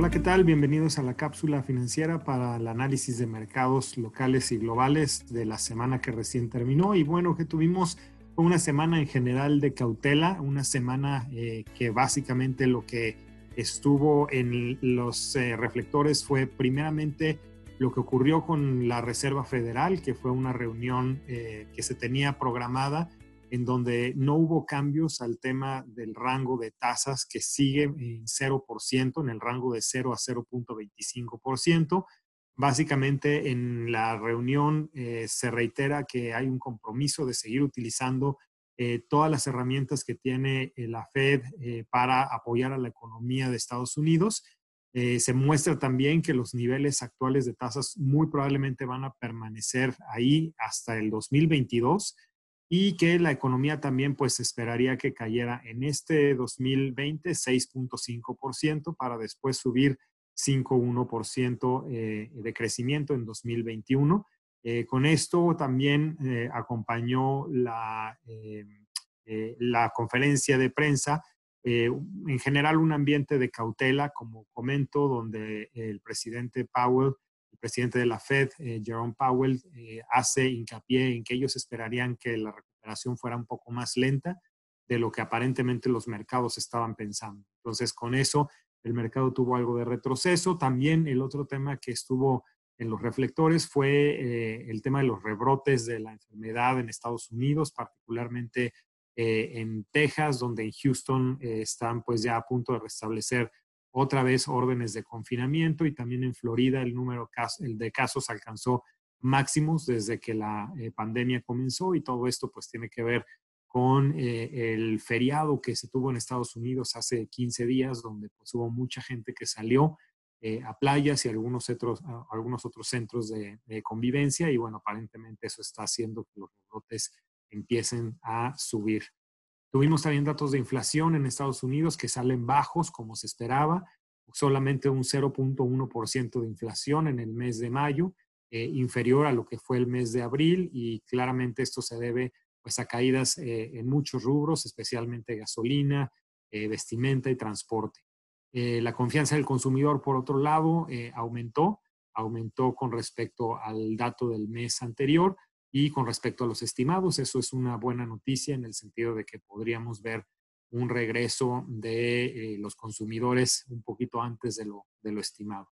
Hola, ¿qué tal? Bienvenidos a la cápsula financiera para el análisis de mercados locales y globales de la semana que recién terminó. Y bueno, que tuvimos una semana en general de cautela, una semana eh, que básicamente lo que estuvo en los eh, reflectores fue primeramente lo que ocurrió con la Reserva Federal, que fue una reunión eh, que se tenía programada en donde no hubo cambios al tema del rango de tasas que sigue en 0%, en el rango de 0 a 0.25%. Básicamente en la reunión eh, se reitera que hay un compromiso de seguir utilizando eh, todas las herramientas que tiene eh, la Fed para apoyar a la economía de Estados Unidos. se muestra también que los niveles actuales de tasas muy probablemente van a permanecer ahí hasta el 2022 y que la economía también pues esperaría que cayera en este 2020 6.5% para después subir 5.1% eh, de crecimiento en 2021. Eh, con esto también eh, acompañó la, la conferencia de prensa, en general un ambiente de cautela, como comento, donde el presidente Powell presidente de la Fed, eh, Jerome Powell, eh, hace hincapié en que ellos esperarían que la recuperación fuera un poco más lenta de lo que aparentemente los mercados estaban pensando. Entonces, con eso, el mercado tuvo algo de retroceso. También el otro tema que estuvo en los reflectores fue eh, el tema de los rebrotes de la enfermedad en Estados Unidos, particularmente en Texas, donde en Houston están pues ya a punto de restablecer otra vez órdenes de confinamiento y también en Florida el número de casos alcanzó máximos desde que la eh, pandemia comenzó y todo esto pues tiene que ver con eh, el feriado que se tuvo en Estados Unidos hace 15 días, donde pues hubo mucha gente que salió eh, a playas y algunos otros, algunos otros centros de, de, convivencia y bueno, aparentemente eso está haciendo que los rebrotes empiecen a subir. Tuvimos también datos de inflación en Estados Unidos que salen bajos como se esperaba, solamente un 0.1% de inflación en el mes de mayo, eh, inferior a lo que fue el mes de abril y claramente esto se debe pues, a caídas eh, en muchos rubros, especialmente gasolina, eh, vestimenta y transporte. la confianza del consumidor, por otro lado, aumentó, aumentó con respecto al dato del mes anterior, y con respecto a los estimados, eso es una buena noticia en el sentido de que podríamos ver un regreso de eh, los consumidores un poquito antes de lo, estimado.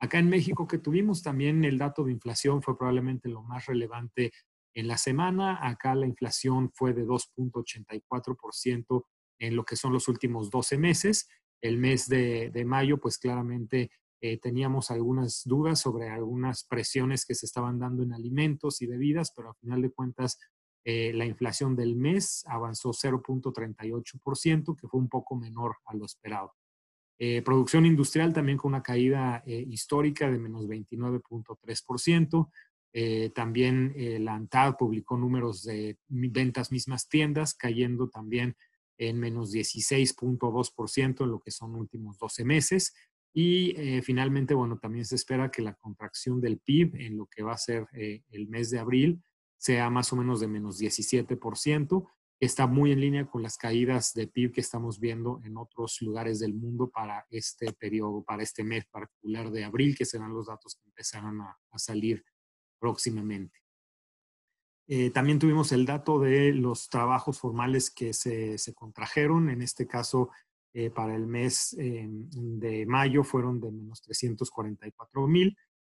Acá en México que tuvimos también el dato de inflación fue probablemente lo más relevante en la semana. Acá la inflación fue de 2.84% en lo que son los últimos 12 meses. El mes de mayo, pues claramente eh, teníamos algunas dudas sobre algunas presiones que se estaban dando en alimentos y bebidas, pero al final de cuentas eh, la inflación del mes avanzó 0.38%, que fue un poco menor a lo esperado. Eh, producción industrial también con una caída histórica de menos 29.3%. también la ANTAD publicó números de ventas mismas tiendas, cayendo también en menos 16.2% en lo que son últimos 12 meses. Y eh, finalmente, bueno, también se espera que la contracción del PIB en lo que va a ser eh, el mes de abril sea más o menos de menos 17%. Está muy en línea con las caídas de PIB que estamos viendo en otros lugares del mundo para este periodo, para este mes particular de abril, que serán los datos que empezarán a, salir próximamente. Eh, también tuvimos el dato de los trabajos formales que se, se contrajeron, en este caso eh, para el mes eh, de mayo fueron de menos 344 mil,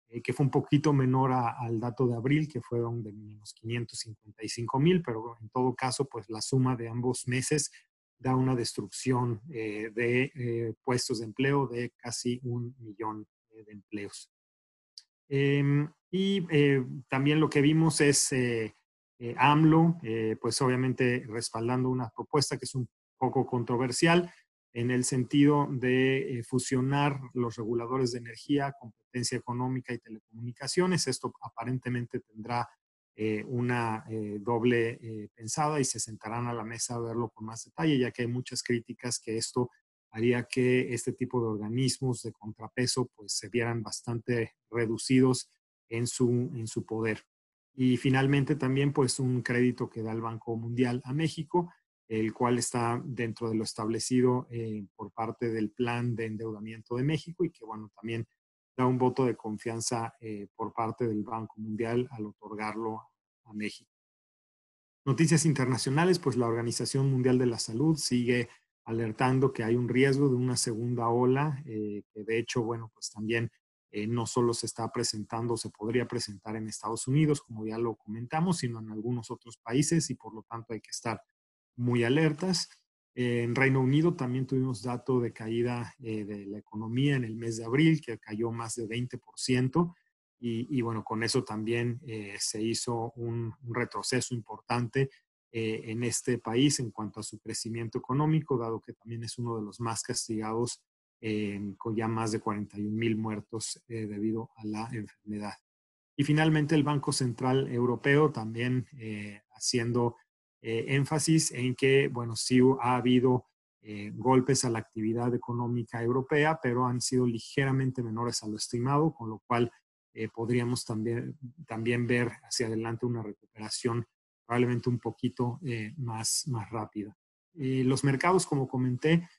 eh, que fue un poquito menor al dato de abril, que fueron de menos 555 mil, pero en todo caso, pues la suma de ambos meses da una destrucción de puestos de empleo de casi un millón de empleos. Em, y también lo que vimos es AMLO, pues obviamente respaldando una propuesta que es un poco controversial, en el sentido de eh, fusionar los reguladores de energía, competencia económica y telecomunicaciones. Esto aparentemente tendrá eh, una eh, doble pensada y se sentarán a la mesa a verlo con más detalle, ya que hay muchas críticas que esto haría que este tipo de organismos de contrapeso pues se vieran bastante reducidos en su, en su poder. Y finalmente también pues un crédito que da el Banco Mundial a México el cual está dentro de lo establecido eh, por parte del plan de endeudamiento de México y que, bueno, también da un voto de confianza eh, por parte del Banco Mundial al otorgarlo a México. Noticias internacionales, pues la Organización Mundial de la Salud sigue alertando que hay un riesgo de una segunda ola, eh, que de hecho, bueno, pues también no solo se está presentando, se podría presentar en Estados Unidos, como ya lo comentamos, sino en algunos otros países y por lo tanto hay que estar muy alertas. en Reino Unido también tuvimos dato de caída eh, de la economía en el mes de abril, que cayó más de 20%. Y, bueno, con eso también eh, se hizo un, retroceso importante eh, en este país en cuanto a su crecimiento económico, dado que también es uno de los más castigados con ya más de 41 mil muertos debido a la enfermedad. Y finalmente el Banco Central Europeo también haciendo eh, énfasis en que, bueno, sí ha habido eh, golpes a la actividad económica europea, pero han sido ligeramente menores a lo estimado, con lo cual eh, podríamos también, también ver hacia adelante una recuperación probablemente un poquito más, más rápida. los mercados, como comenté,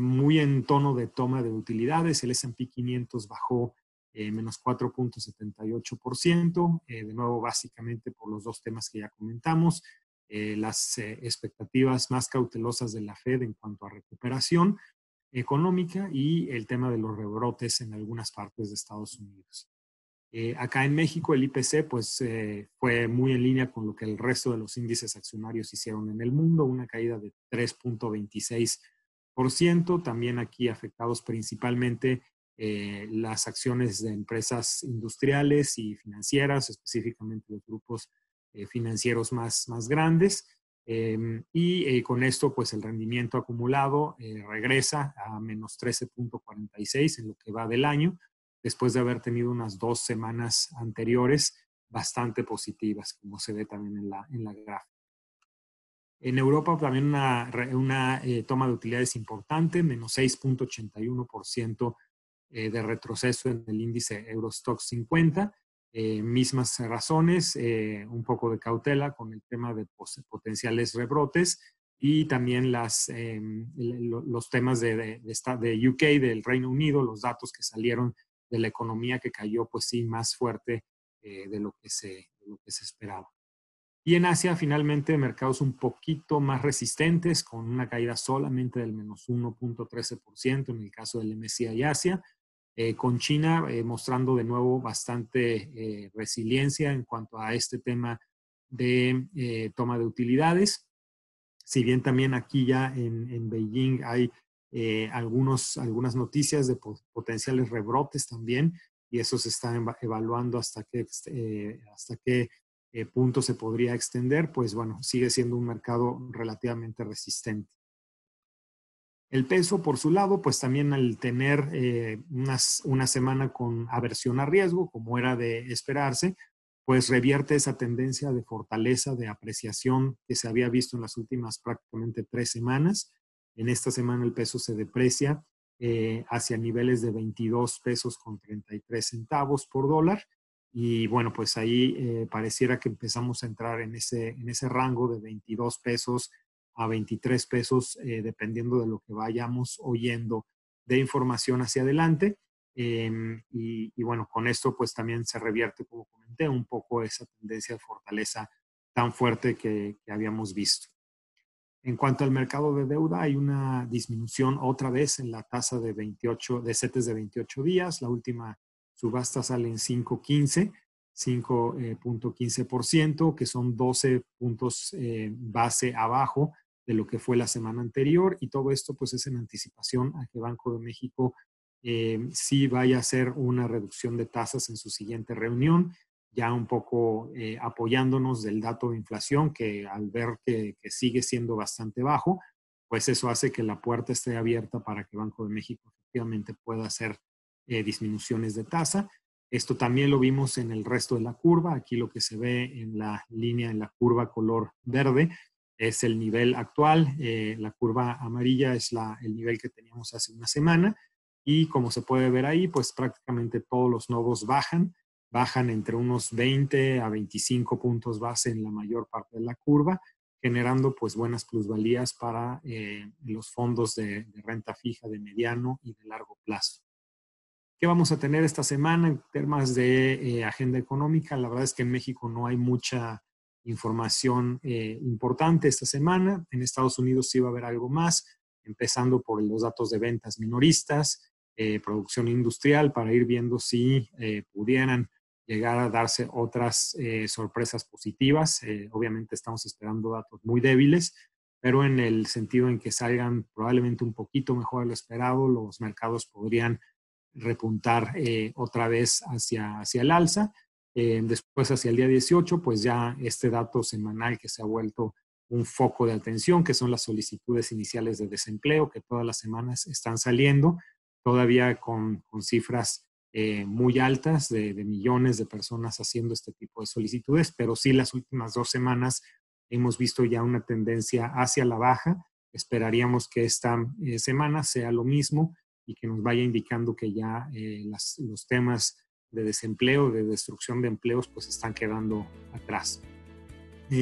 muy en tono de toma de utilidades, el S&P 500 bajó menos 4.78%, de nuevo básicamente por los dos temas que ya comentamos, eh, las eh, expectativas más cautelosas de la Fed en cuanto a recuperación económica y el tema de los rebrotes en algunas partes de Estados Unidos. Eh, acá en México el IPC pues fue muy en línea con lo que el resto de los índices accionarios hicieron en el mundo, una caída de 3.26%, también aquí afectados principalmente las acciones de empresas industriales y financieras, específicamente los grupos eh, financieros más, más grandes. Em, y eh, con esto, pues el rendimiento acumulado eh, regresa a menos 13.46 en lo que va del año, después de haber tenido unas dos semanas anteriores bastante positivas, como se ve también en la, en la gráfica. En Europa también una, una toma de utilidades importante, menos 6.81% de retroceso en el índice Eurostock 50 eh, mismas razones, eh, un poco de cautela con el tema de potenciales rebrotes y también las, eh, los temas de, de, de, UK, del Reino Unido, los datos que salieron de la economía que cayó, pues sí, más fuerte de, lo que se, de lo que se esperaba. Y en Asia, finalmente, mercados un poquito más resistentes, con una caída solamente del menos 1.13% en el caso del MSCI Asia, eh, con China eh, mostrando de nuevo bastante eh, resiliencia en cuanto a este tema de toma de utilidades. Si bien también aquí ya en, Beijing hay algunos, algunas noticias de potenciales rebrotes también, y eso se está evaluando hasta qué, hasta qué punto se podría extender, pues bueno, sigue siendo un mercado relativamente resistente. El peso, por su lado, pues también al tener eh, una semana con aversión a riesgo, como era de esperarse, pues revierte esa tendencia de fortaleza, de apreciación que se había visto en las últimas prácticamente tres semanas. En esta semana el peso se deprecia eh, hacia niveles de 22 pesos con 33 centavos por dólar. Y bueno, pues ahí eh, pareciera que empezamos a entrar en ese, en ese rango de 22 pesos a 23 pesos, eh, dependiendo de lo que vayamos oyendo de información hacia adelante. Em, y, bueno, con esto pues también se revierte, como comenté, un poco esa tendencia de fortaleza tan fuerte que, habíamos visto. En cuanto al mercado de deuda, hay una disminución otra vez en la tasa de 28, de CETES de 28 días. La última subasta sale en 5.15, 5.15%, que son 12 puntos eh, base abajo de lo que fue la semana anterior y todo esto pues es en anticipación a que Banco de México eh, sí vaya a hacer una reducción de tasas en su siguiente reunión, ya un poco eh, apoyándonos del dato de inflación que al ver que, sigue siendo bastante bajo, pues eso hace que la puerta esté abierta para que Banco de México efectivamente pueda hacer eh, disminuciones de tasa. Esto también lo vimos en el resto de la curva. Aquí lo que se ve en la línea, en la curva color verde, es el nivel actual. Eh, la curva amarilla es la, el nivel que teníamos hace una semana. Y como se puede ver ahí, pues prácticamente todos los nodos bajan. Bajan entre unos 20 a 25 puntos base en la mayor parte de la curva. generando pues buenas plusvalías para eh, los fondos de, renta fija de mediano y de largo plazo. ¿Qué vamos a tener esta semana en temas de eh, agenda económica? La verdad es que en México no hay mucha información eh, importante esta semana. En Estados Unidos sí va a haber algo más, empezando por los datos de ventas minoristas, producción industrial, para ir viendo si pudieran llegar a darse otras eh, sorpresas positivas. Eh, obviamente estamos esperando datos muy débiles, pero en el sentido en que salgan probablemente un poquito mejor de lo esperado, los mercados podrían repuntar eh, otra vez hacia, hacia el alza. Después, hacia el día 18, pues ya este dato semanal que se ha vuelto un foco de atención, que son las solicitudes iniciales de desempleo, que todas las semanas están saliendo, todavía con, cifras eh, muy altas de, millones de personas haciendo este tipo de solicitudes, pero sí las últimas dos semanas hemos visto ya una tendencia hacia la baja. Esperaríamos que esta eh, semana sea lo mismo y que nos vaya indicando que ya eh, los temas de desempleo, de destrucción de empleos, pues están quedando atrás.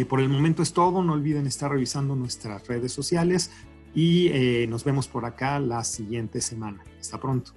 por el momento es todo. No olviden estar revisando nuestras redes sociales y nos vemos por acá la siguiente semana. Hasta pronto.